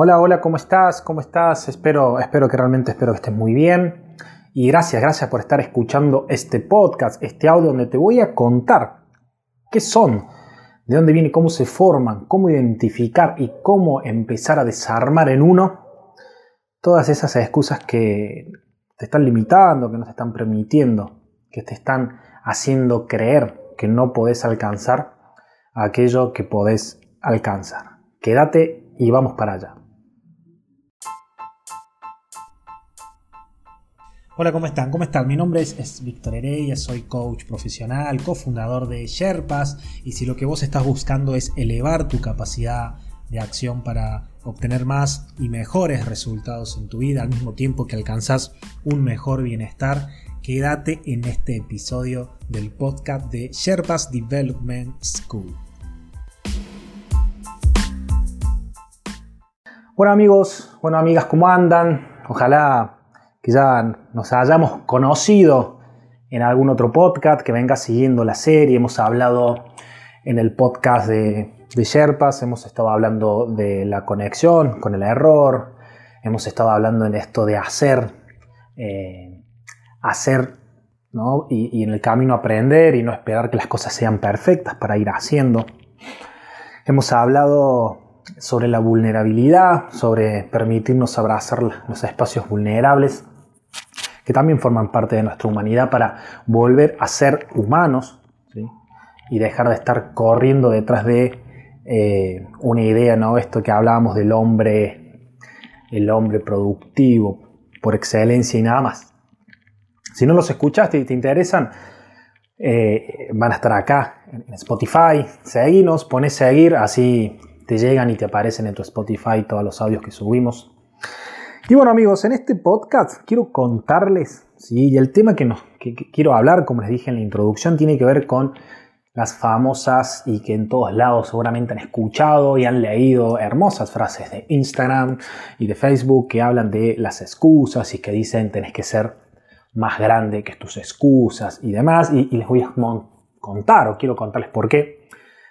Hola, hola, ¿cómo estás? ¿Cómo estás? Espero, espero que realmente espero que estés muy bien. Y gracias, gracias por estar escuchando este podcast, este audio donde te voy a contar qué son, de dónde viene, cómo se forman, cómo identificar y cómo empezar a desarmar en uno todas esas excusas que te están limitando, que no te están permitiendo, que te están haciendo creer que no podés alcanzar aquello que podés alcanzar. Quédate y vamos para allá. Hola, ¿cómo están? ¿Cómo están? Mi nombre es, Víctor Heredia, soy coach profesional, cofundador de Sherpas y si lo que vos estás buscando es elevar tu capacidad de acción para obtener más y mejores resultados en tu vida al mismo tiempo que alcanzas un mejor bienestar, quédate en este episodio del podcast de Sherpas Development School. Bueno amigos, bueno amigas, ¿cómo andan? Ojalá que ya nos hayamos conocido en algún otro podcast, que venga siguiendo la serie. Hemos hablado en el podcast de, Sherpas, hemos estado hablando de la conexión con el error, hemos estado hablando en esto de hacer, eh, hacer y, y en el camino aprender y no esperar que las cosas sean perfectas para ir haciendo. Hemos hablado sobre la vulnerabilidad, sobre permitirnos abrazar los espacios vulnerables que también forman parte de nuestra humanidad para volver a ser humanos y dejar de estar corriendo detrás de eh, una idea, ¿no? Esto que hablábamos del hombre, el hombre productivo por excelencia y nada más. Si no los escuchaste y te interesan, eh, van a estar acá en Spotify. Seguinos, pones seguir, así te llegan y te aparecen en tu Spotify todos los audios que subimos. Y bueno amigos, en este podcast quiero contarles, ¿sí? y el tema que, nos, quiero hablar, como les dije en la introducción, tiene que ver con las famosas y que en todos lados seguramente han escuchado y han leído hermosas frases de Instagram y de Facebook que hablan de las excusas y que dicen tenés que ser más grande que tus excusas y demás. Y, les voy a contar o quiero contarles por qué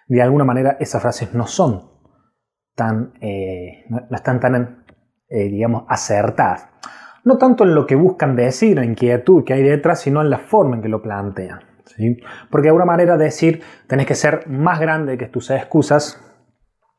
de alguna manera esas frases no son tan, eh, no, están tan eh, digamos, acertar No tanto en lo que buscan decir, la inquietud que hay detrás, sino en la forma en que lo plantean. ¿sí? Porque de alguna manera decir tenés que ser más grande que tus excusas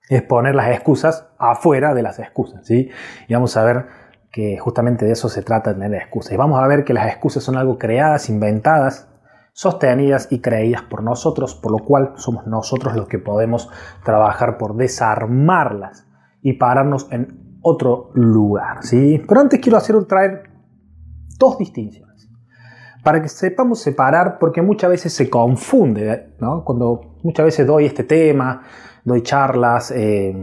es poner las excusas afuera de las excusas. ¿sí? Y vamos a ver que justamente de eso se trata tener excusas. Y vamos a ver que las excusas son algo creadas, inventadas, sostenidas y creídas por nosotros, por lo cual somos nosotros los que podemos trabajar por desarmarlas y pararnos en otro lugar. ¿sí? Pero antes quiero hacer traer dos distinciones. Para que sepamos separar, porque muchas veces se confunde, ¿no? Cuando muchas veces doy este tema, doy charlas eh,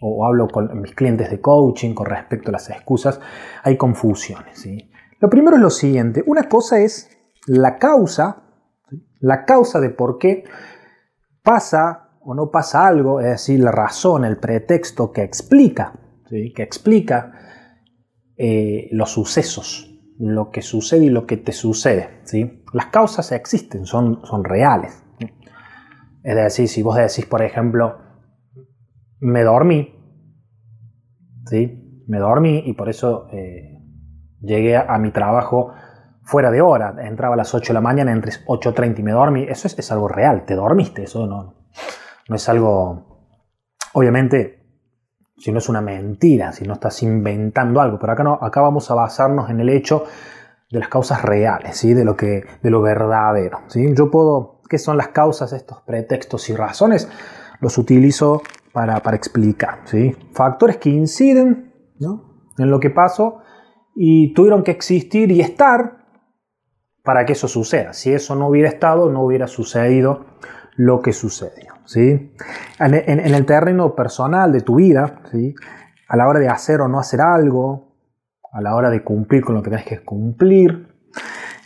o hablo con mis clientes de coaching con respecto a las excusas, hay confusiones. Lo primero es lo siguiente, una cosa es la causa, la causa de por qué pasa o no pasa algo, es decir, la razón, el pretexto que explica que explica eh, los sucesos, lo que sucede y lo que te sucede. ¿sí? Las causas existen, son, reales. Es decir, si vos decís, por ejemplo, me dormí, ¿sí? me dormí y por eso eh, llegué a, mi trabajo fuera de hora, entraba a las 8 de la mañana, entre 8.30 y me dormí, eso es, es, algo real, te dormiste, eso no, no es algo, obviamente si no es una mentira, si no estás inventando algo. Pero acá, no, acá vamos a basarnos en el hecho de las causas reales, ¿sí? de, lo que, de lo verdadero. ¿sí? Yo puedo, ¿qué son las causas, estos pretextos y razones? Los utilizo para, para explicar. ¿sí? Factores que inciden en lo que pasó y tuvieron que existir y estar para que eso suceda. Si eso no hubiera estado, no hubiera sucedido lo que sucedió. ¿sí? En, el terreno personal de tu vida, ¿sí? a la hora de hacer o no hacer algo, a la hora de cumplir con lo que tienes que cumplir,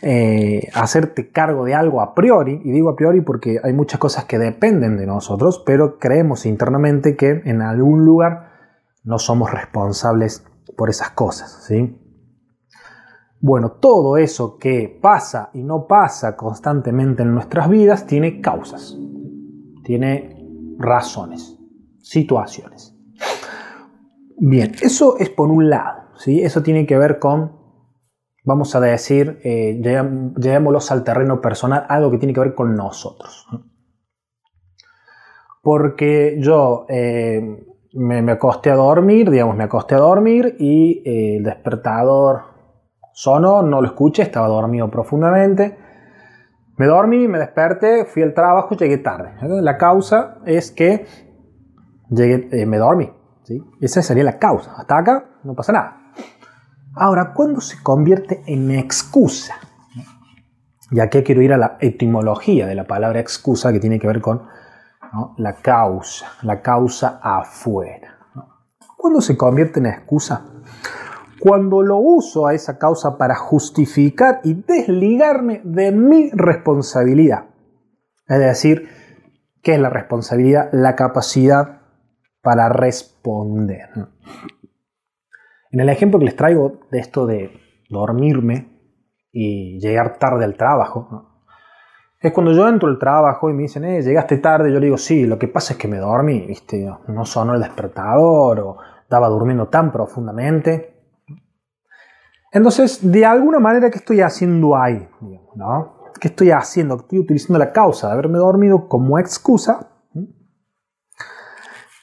eh, hacerte cargo de algo a priori, y digo a priori porque hay muchas cosas que dependen de nosotros, pero creemos internamente que en algún lugar no somos responsables por esas cosas. ¿sí? Bueno, todo eso que pasa y no pasa constantemente en nuestras vidas tiene causas tiene razones, situaciones. Bien, eso es por un lado, ¿sí? Eso tiene que ver con, vamos a decir, eh, llevémoslos al terreno personal, algo que tiene que ver con nosotros. Porque yo eh, me, acosté a dormir, digamos, me acosté a dormir y eh, el despertador sonó, no lo escuché, estaba dormido profundamente. Me dormí, me desperté, fui al trabajo, llegué tarde. La causa es que llegué, eh, me dormí. ¿sí? Esa sería la causa. Hasta acá no pasa nada. Ahora, ¿cuándo se convierte en excusa? Y aquí quiero ir a la etimología de la palabra excusa que tiene que ver con la causa, la causa afuera. ¿Cuándo se convierte en excusa? Cuando lo uso a esa causa para justificar y desligarme de mi responsabilidad. Es decir, ¿qué es la responsabilidad? La capacidad para responder. En el ejemplo que les traigo de esto de dormirme y llegar tarde al trabajo, es cuando yo entro al trabajo y me dicen, eh, llegaste tarde, yo le digo, sí, lo que pasa es que me dormí, ¿viste? No sonó el despertador o estaba durmiendo tan profundamente. Entonces, de alguna manera, ¿qué estoy haciendo ahí? ¿no? ¿Qué estoy haciendo? Estoy utilizando la causa de haberme dormido como excusa,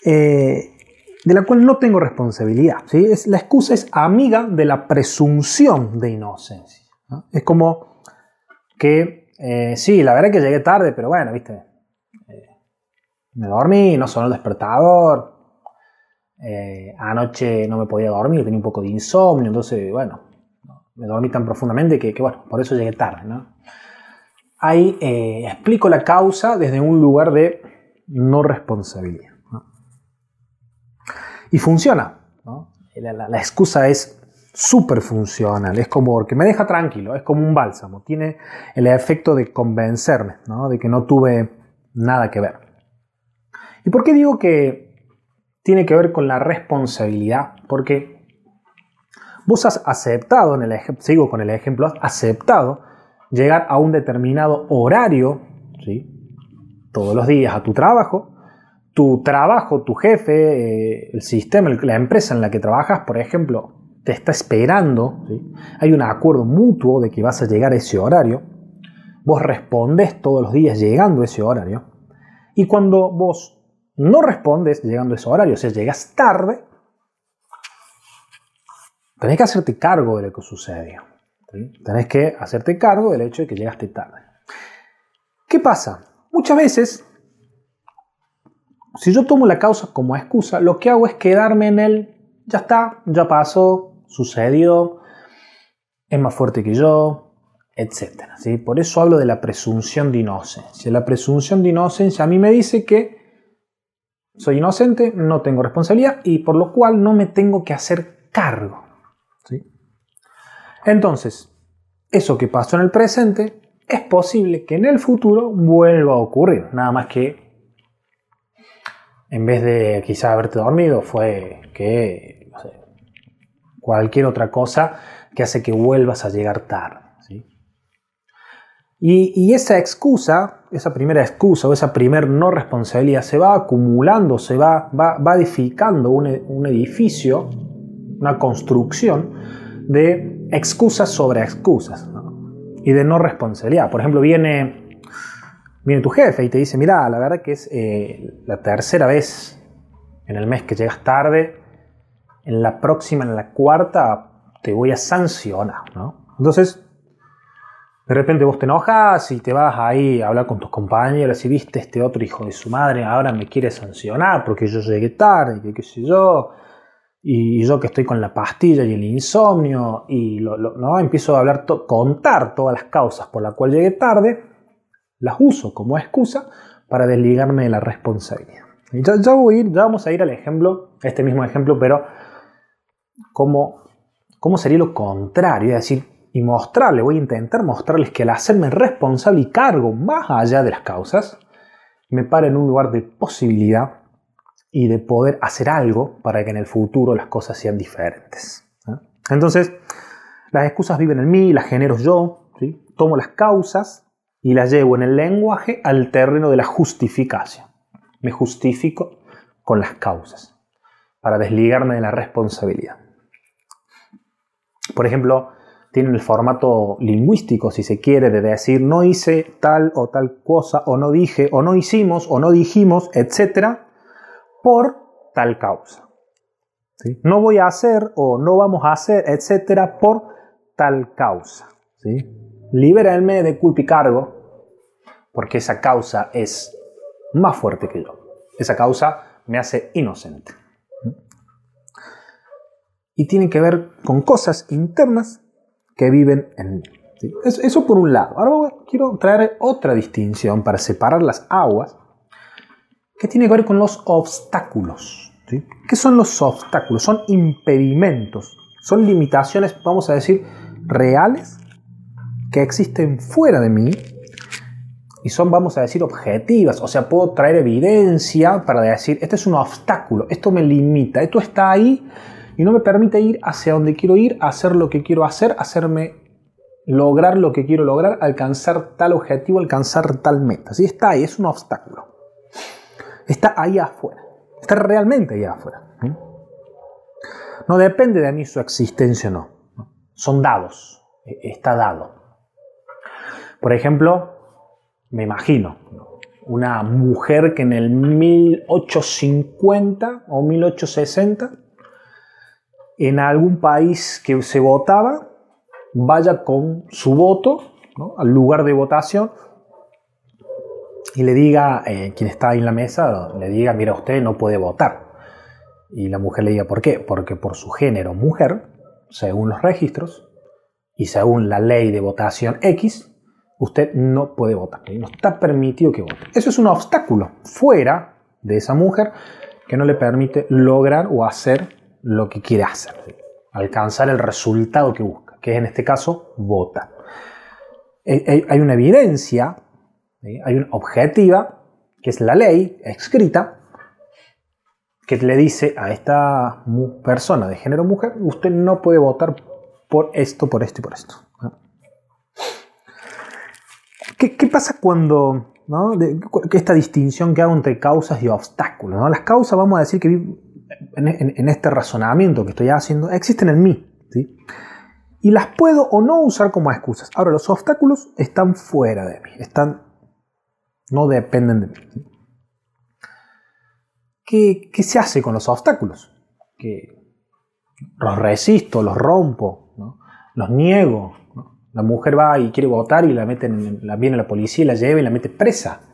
eh, de la cual no tengo responsabilidad. ¿sí? La excusa es amiga de la presunción de inocencia. Es como que eh, sí, la verdad es que llegué tarde, pero bueno, viste. Eh, me dormí, no sonó el despertador. Anoche no me podía dormir, tenía un poco de insomnio, entonces, bueno, me dormí tan profundamente que, bueno, por eso llegué tarde, ¿no? Ahí explico la causa desde un lugar de no responsabilidad. Y funciona. la excusa es súper funcional, es como que me deja tranquilo, es como un bálsamo, tiene el efecto de convencerme, de que no tuve nada que ver. ¿Y por qué digo que tiene que ver con la responsabilidad? Porque vos has aceptado, en el sigo con el ejemplo, has aceptado llegar a un determinado horario, ¿sí? todos los días a tu trabajo, tu trabajo, tu jefe, eh, el sistema, la empresa en la que trabajas, por ejemplo, te está esperando, hay un acuerdo mutuo de que vas a llegar a ese horario, vos respondes todos los días llegando a ese horario, y cuando vos no respondes llegando a ese horario, o sea, llegas tarde, tenés que hacerte cargo de lo que sucedió. Tenés que hacerte cargo del hecho de que llegaste tarde. ¿Qué pasa? Muchas veces, si yo tomo la causa como excusa, lo que hago es quedarme en el ya está, ya pasó, sucedió, es más fuerte que yo, etc. ¿sí? Por eso hablo de la presunción de inocencia. La presunción de inocencia a mí me dice que soy inocente, no tengo responsabilidad y por lo cual no me tengo que hacer cargo. Entonces, eso que pasó en el presente es posible que en el futuro vuelva a ocurrir. Nada más que en vez de quizá haberte dormido, fue que cualquier otra cosa que hace que vuelvas a llegar tarde. Y, esa excusa, esa primera excusa o esa primera no responsabilidad se va acumulando, se va, va, edificando un, edificio, una construcción de excusas sobre excusas y de no responsabilidad. Por ejemplo, viene, viene tu jefe y te dice, mira, la verdad que es eh, la tercera vez en el mes que llegas tarde, en la próxima, en la cuarta, te voy a sancionar, ¿no? Entonces, de repente vos te enojas y te vas ahí a hablar con tus compañeros y viste este otro hijo de su madre, ahora me quiere sancionar porque yo llegué tarde, qué sé yo, y yo que estoy con la pastilla y el insomnio, y ¿no? empiezo a hablar, contar todas las causas por las cuales llegué tarde, las uso como excusa para desligarme de la responsabilidad. Y ya, ya, vamos a ir al ejemplo, este mismo ejemplo, pero cómo, cómo sería lo contrario, es decir, y mostrarle, voy a intentar mostrarles que al hacerme responsable y cargo más allá de las causas, me para en un lugar de posibilidad y de poder hacer algo para que en el futuro las cosas sean diferentes. Entonces, las excusas viven en mí, las genero yo, tomo las causas y las llevo en el lenguaje al terreno de la justificación. Me justifico con las causas. para desligarme de la responsabilidad. Por ejemplo, tienen el formato lingüístico, si se quiere, de decir no hice tal o tal cosa, o no dije, o no hicimos, o no dijimos, etcétera, por tal causa. No voy a hacer o no vamos a hacer, etcétera, por tal causa. ¿sí? Libérenme de culpa y cargo, porque esa causa es más fuerte que yo. Esa causa me hace inocente. Y tiene que ver con cosas internas que viven en mí. Eso por un lado. Ahora quiero traer otra distinción para separar las aguas que tiene que ver con los obstáculos. ¿Qué son los obstáculos? Son impedimentos, son limitaciones, vamos a decir, reales que existen fuera de mí y son, vamos a decir, objetivas. O sea, puedo traer evidencia para decir, este es un obstáculo, esto me limita, esto está ahí y no me permite ir hacia donde quiero ir, hacer lo que quiero hacer, hacerme lograr lo que quiero lograr, alcanzar tal objetivo, alcanzar tal meta. Si está ahí, es un obstáculo. Está ahí afuera. Está realmente ahí afuera. No depende de mí su existencia o no. Son dados. E, está dado. Por ejemplo, me imagino una mujer que en el 1850 o 1860 en algún país que se votaba, vaya con su voto al lugar de votación y le diga, eh, quien está ahí en la mesa, le diga, mira, usted no puede votar. Y la mujer le diga, ¿por qué? Porque por su género mujer, según los registros y según la ley de votación X, usted no puede votar. No está permitido que vote. Eso es un obstáculo fuera de esa mujer que no le permite lograr o hacer lo que quiere hacer, alcanzar el resultado que busca, que es en este caso vota. Hay una evidencia, hay una objetiva, que es la ley escrita, que le dice a esta persona de género mujer, usted no puede votar por esto, por esto y por esto. ¿Qué, pasa cuando, ¿no? esta distinción que hago entre causas y obstáculos? Las causas, vamos a decir que en, este razonamiento que estoy haciendo existen en mí. Y las puedo o no usar como excusas. Ahora, los obstáculos están fuera de mí, están, no dependen de mí. ¿Qué, se hace con los obstáculos? Que los resisto, los rompo, los niego. La mujer va y quiere votar y la meten, la viene la policía y la lleva y la mete presa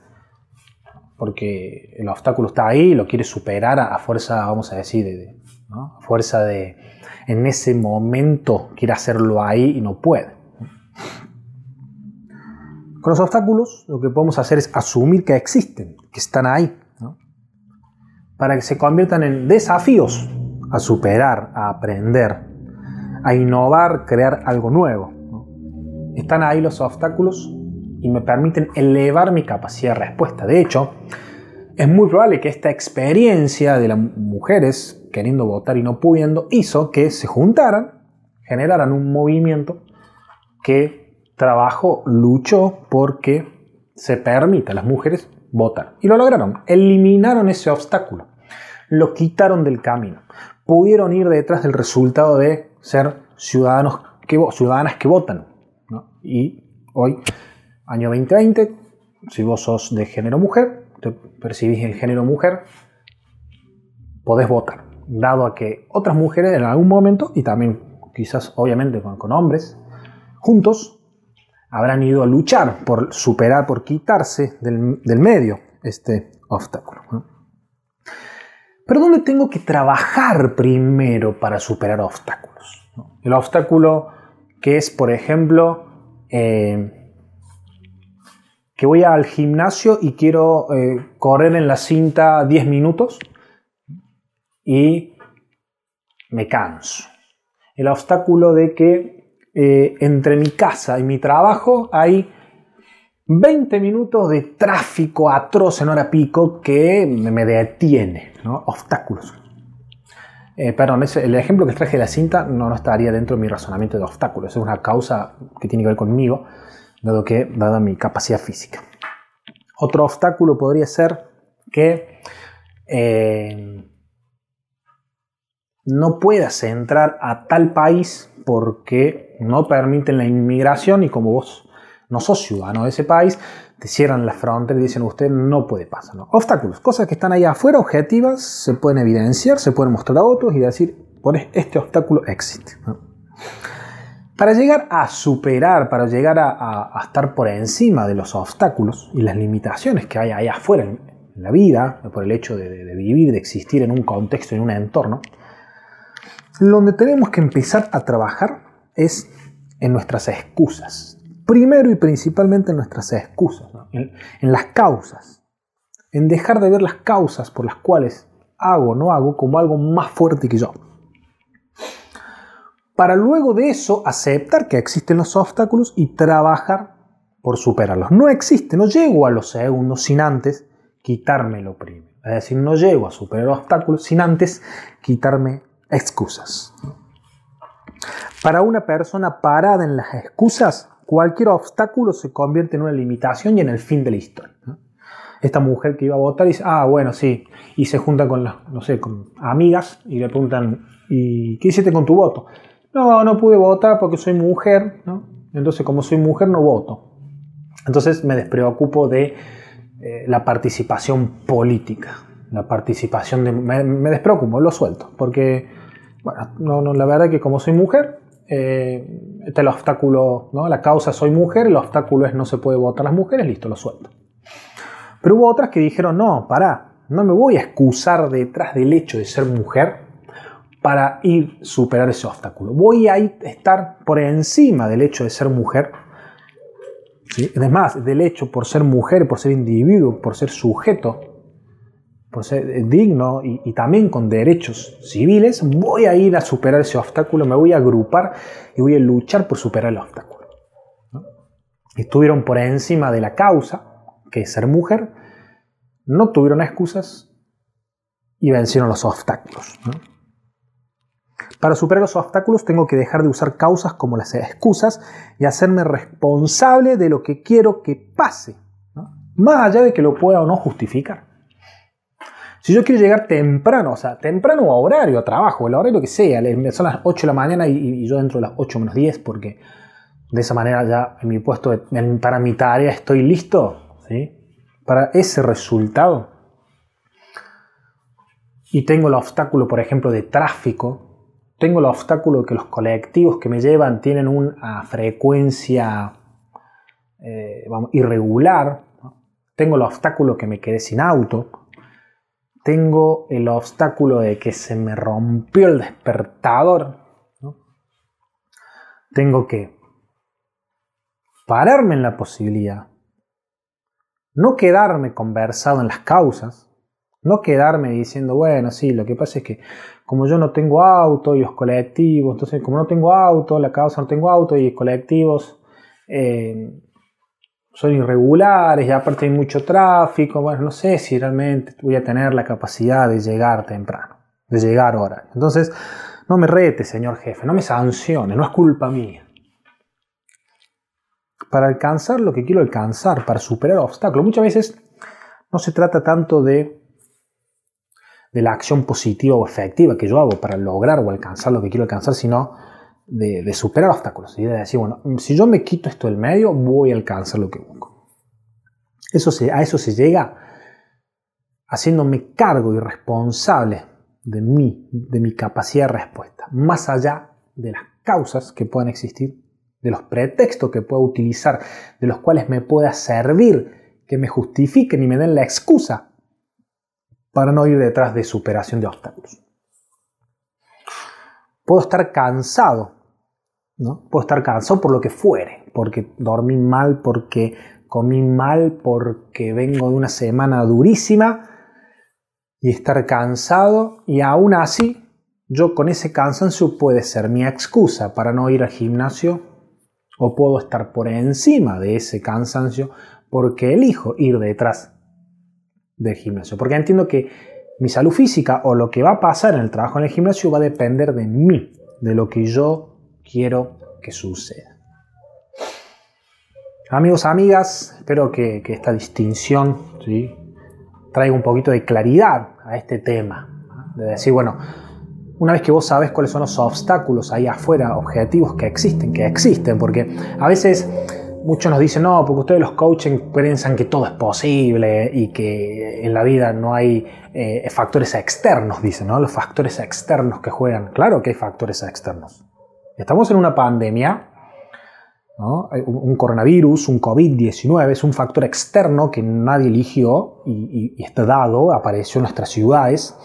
porque el obstáculo está ahí, lo quiere superar a, fuerza, vamos a decir, de, a fuerza de, en ese momento quiere hacerlo ahí y no puede. Con los obstáculos lo que podemos hacer es asumir que existen, que están ahí, para que se conviertan en desafíos a superar, a aprender, a innovar, crear algo nuevo. Están ahí los obstáculos y me permiten elevar mi capacidad de respuesta. De hecho, es muy probable que esta experiencia de las mujeres queriendo votar y no pudiendo hizo que se juntaran, generaran un movimiento que trabajó, luchó porque se permita a las mujeres votar. Y lo lograron, eliminaron ese obstáculo, lo quitaron del camino, pudieron ir detrás del resultado de ser ciudadanos que, ciudadanas que votan. Y hoy año 2020, si vos sos de género mujer, te percibís el género mujer, podés votar, dado a que otras mujeres en algún momento, y también quizás obviamente con, hombres, juntos, habrán ido a luchar por superar, por quitarse del, medio este obstáculo. Pero ¿dónde tengo que trabajar primero para superar obstáculos? El obstáculo que es, por ejemplo, eh, que voy al gimnasio y quiero eh, correr en la cinta 10 minutos y me canso. El obstáculo de que eh, entre mi casa y mi trabajo hay 20 minutos de tráfico atroz en hora pico que me detiene, obstáculos. Eh, perdón, el ejemplo que traje de la cinta no, no estaría dentro de mi razonamiento de obstáculos, es una causa que tiene que ver conmigo dado que dada mi capacidad física. Otro obstáculo podría ser que eh, no puedas entrar a tal país porque no permiten la inmigración y como vos no sos ciudadano de ese país, te cierran la frontera y dicen usted no puede pasar. Obstáculos, cosas que están ahí afuera, objetivas, se pueden evidenciar, se pueden mostrar a otros y decir, por este obstáculo existe. Para llegar a superar, para llegar a, estar por encima de los obstáculos y las limitaciones que hay ahí afuera en, la vida, por el hecho de, de, vivir, de existir en un contexto, en un entorno, donde tenemos que empezar a trabajar es en nuestras excusas. Primero y principalmente en nuestras excusas, en, las causas, en dejar de ver las causas por las cuales hago o no hago como algo más fuerte que yo para luego de eso aceptar que existen los obstáculos y trabajar por superarlos. No existe, no llego a los segundos sin antes quitarme lo primero. Es decir, no llego a superar obstáculos sin antes quitarme excusas. Para una persona parada en las excusas, cualquier obstáculo se convierte en una limitación y en el fin de la historia. Esta mujer que iba a votar dice, ah, bueno, sí, y se junta con, las, no sé, con amigas y le preguntan, ¿y qué hiciste con tu voto? No, no pude votar porque soy mujer, ¿no? Entonces, como soy mujer, no voto. Entonces me despreocupo de eh, la participación política. La participación de... Me, despreocupo, lo suelto. Porque, bueno, no, la verdad es que como soy mujer, eh, este es el obstáculo, ¿no? La causa soy mujer, el obstáculo es no se puede votar las mujeres, listo, lo suelto. Pero hubo otras que dijeron, no, pará, no me voy a excusar detrás del hecho de ser mujer para ir superar ese obstáculo. Voy a estar por encima del hecho de ser mujer. ¿sí? Además, del hecho por ser mujer, por ser individuo, por ser sujeto, por ser digno y, también con derechos civiles, voy a ir a superar ese obstáculo, me voy a agrupar y voy a luchar por superar el obstáculo. Estuvieron por encima de la causa, que es ser mujer, no tuvieron excusas y vencieron los obstáculos. Para superar los obstáculos tengo que dejar de usar causas como las excusas y hacerme responsable de lo que quiero que pase, más allá de que lo pueda o no justificar. Si yo quiero llegar temprano, o sea, temprano a horario, a trabajo, el horario que sea, son las 8 de la mañana y, yo entro a las 8 menos 10 porque de esa manera ya en mi puesto, para mi tarea estoy listo, ¿sí? Para ese resultado. Y tengo el obstáculo, por ejemplo, de tráfico, tengo el obstáculo de que los colectivos que me llevan tienen una frecuencia eh, irregular. Tengo el obstáculo que me quedé sin auto. Tengo el obstáculo de que se me rompió el despertador. Tengo que pararme en la posibilidad. No quedarme conversado en las causas no quedarme diciendo, bueno, sí, lo que pasa es que como yo no tengo auto y los colectivos, entonces como no tengo auto, la causa no tengo auto y colectivos eh, son irregulares y aparte hay mucho tráfico, bueno, no sé si realmente voy a tener la capacidad de llegar temprano, de llegar ahora. Entonces, no me rete, señor jefe, no me sancione, no es culpa mía. Para alcanzar lo que quiero alcanzar, para superar obstáculos, muchas veces no se trata tanto de de la acción positiva o efectiva que yo hago para lograr o alcanzar lo que quiero alcanzar, sino de, superar obstáculos y de decir, bueno, si yo me quito esto del medio, voy a alcanzar lo que busco. Eso a eso se llega haciéndome cargo y responsable de mí, de mi capacidad de respuesta, más allá de las causas que puedan existir, de los pretextos que pueda utilizar, de los cuales me pueda servir, que me justifiquen y me den la excusa para no ir detrás de superación de obstáculos. Puedo estar cansado, ¿no? Puedo estar cansado por lo que fuere, porque dormí mal, porque comí mal, porque vengo de una semana durísima y estar cansado y aún así yo con ese cansancio puede ser mi excusa para no ir al gimnasio o puedo estar por encima de ese cansancio porque elijo ir detrás del gimnasio. Porque entiendo que mi salud física o lo que va a pasar en el trabajo en el gimnasio va a depender de mí, de lo que yo quiero que suceda. Amigos, amigas, espero que, esta distinción traiga un poquito de claridad a este tema. De decir, bueno, una vez que vos sabes cuáles son los obstáculos ahí afuera, objetivos que existen, que existen, porque a veces muchos nos dicen, no, porque ustedes los coaching piensan que todo es posible y que en la vida no hay eh, factores externos, dicen, ¿no? Los factores externos que juegan. Claro que hay factores externos. Estamos en una pandemia, un coronavirus, un COVID-19, es un factor externo que nadie eligió y, está dado, apareció en nuestras ciudades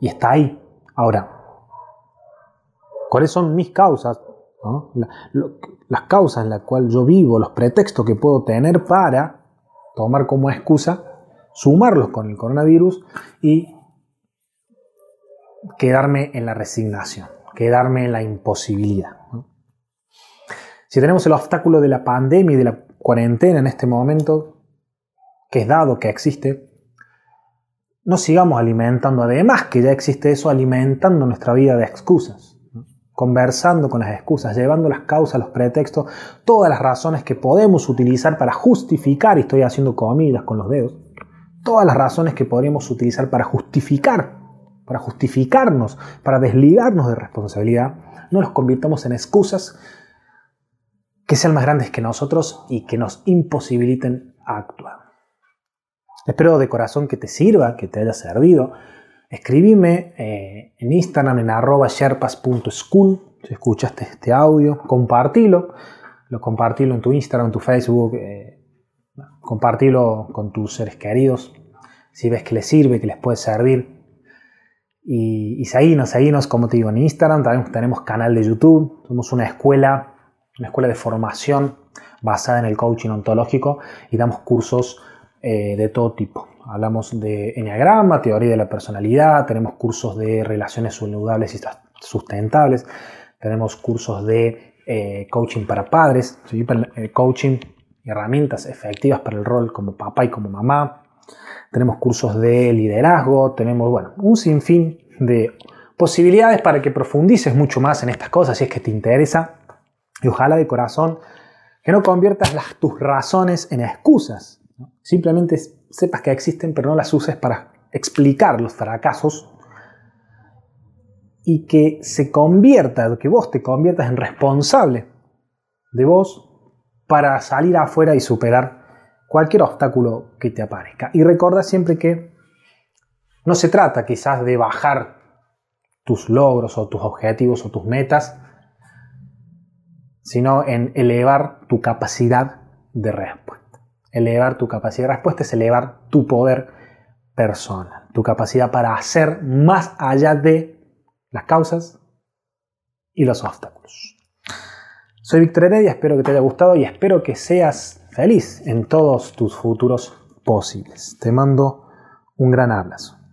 y está ahí. Ahora, ¿cuáles son mis causas? las causas en las cuales yo vivo, los pretextos que puedo tener para tomar como excusa, sumarlos con el coronavirus y quedarme en la resignación, quedarme en la imposibilidad. Si tenemos el obstáculo de la pandemia y de la cuarentena en este momento, que es dado, que existe, no sigamos alimentando, además que ya existe eso, alimentando nuestra vida de excusas conversando con las excusas, llevando las causas, los pretextos, todas las razones que podemos utilizar para justificar, y estoy haciendo comillas con los dedos, todas las razones que podríamos utilizar para justificar, para justificarnos, para desligarnos de responsabilidad, no los convirtamos en excusas que sean más grandes que nosotros y que nos imposibiliten actuar. Espero de corazón que te sirva, que te haya servido Escribime eh, en Instagram en arroba sherpas.school si escuchaste este audio, compartilo, lo compartilo en tu Instagram, en tu Facebook, eh, compartilo con tus seres queridos, si ves que les sirve, que les puede servir. Y, y seguinos, seguinos, como te digo, en Instagram, también tenemos canal de YouTube, somos una escuela, una escuela de formación basada en el coaching ontológico y damos cursos eh, de todo tipo. Hablamos de enneagrama, teoría de la personalidad, tenemos cursos de relaciones saludables y sustentables, tenemos cursos de eh, coaching para padres, eh, coaching herramientas efectivas para el rol como papá y como mamá, tenemos cursos de liderazgo, tenemos bueno, un sinfín de posibilidades para que profundices mucho más en estas cosas si es que te interesa. Y ojalá de corazón que no conviertas las, tus razones en excusas Simplemente sepas que existen, pero no las uses para explicar los fracasos y que se convierta, que vos te conviertas en responsable de vos para salir afuera y superar cualquier obstáculo que te aparezca. Y recuerda siempre que no se trata quizás de bajar tus logros o tus objetivos o tus metas, sino en elevar tu capacidad de respuesta. Elevar tu capacidad de respuesta es elevar tu poder personal, tu capacidad para hacer más allá de las causas y los obstáculos. Soy Víctor Heredia, espero que te haya gustado y espero que seas feliz en todos tus futuros posibles. Te mando un gran abrazo.